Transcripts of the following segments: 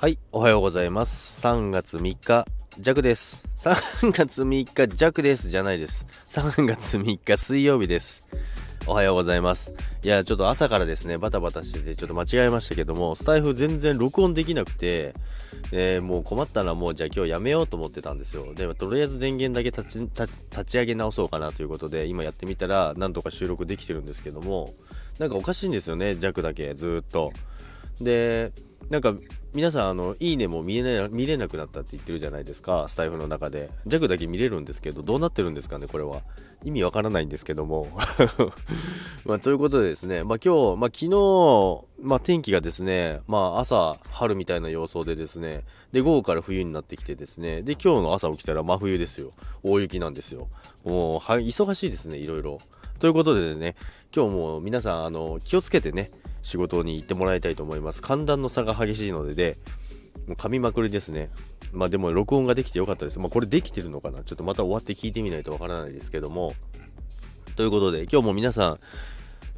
はい、おはようございます。3月3日、弱です。3月3日、弱です。じゃないです。3月3日、水曜日です。おはようございます。いや、ちょっと朝からですね、バタバタしてて、ちょっと間違えましたけども、スタイフ全然録音できなくて、えーもう困ったらもうじゃあ今日やめようと思ってたんですよ。でもとりあえず電源だけ立ち立ち上げ直そうかなということで、今やってみたら、なんとか収録できてるんですけども、なんかおかしいんですよね、弱だけ、ずっと。で、なんか皆さんあのいいねも見えな見れなくなったって言ってるじゃないですかスタイフの中で。弱だけ見れるんですけどどうなってるんですかねこれは。意味わからないんですけども。まあということでですねまあ今日まあ昨日まあ天気がですねまあ朝春みたいな様相でですねで午後から冬になってきてですねで今日の朝起きたら真冬ですよ。大雪なんですよ。もうは忙しいですねいろいろ。ということでね今日も皆さんあの気をつけてね仕事に行ってもらいたいと思います。寒暖の差が激しいのでで、もう噛みまくりですね。まあでも録音ができてよかったです。まあこれできてるのかな？ちょっとまた終わって聞いてみないとわからないですけども。ということで今日も皆さん、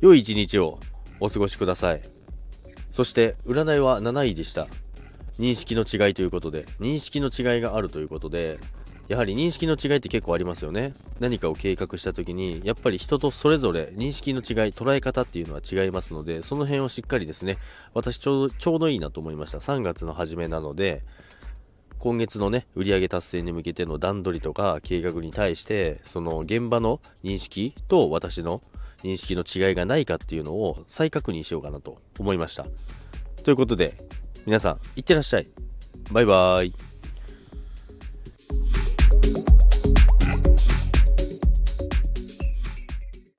良い一日をお過ごしください。そして占いは7位でした。認識の違いということで、認識の違いがあるということで、やはり認識の違いって結構ありますよね。何かを計画した時に、やっぱり人とそれぞれ認識の違い、捉え方っていうのは違いますので、その辺をしっかりですね、私ちょうどちょうどいいなと思いました。3月の初めなので、今月のね、売上達成に向けての段取りとか計画に対して、その現場の認識と私の認識の違いがないかっていうのを再確認しようかなと思いました。ということで、皆さん、いってらっしゃい。バイバーイ。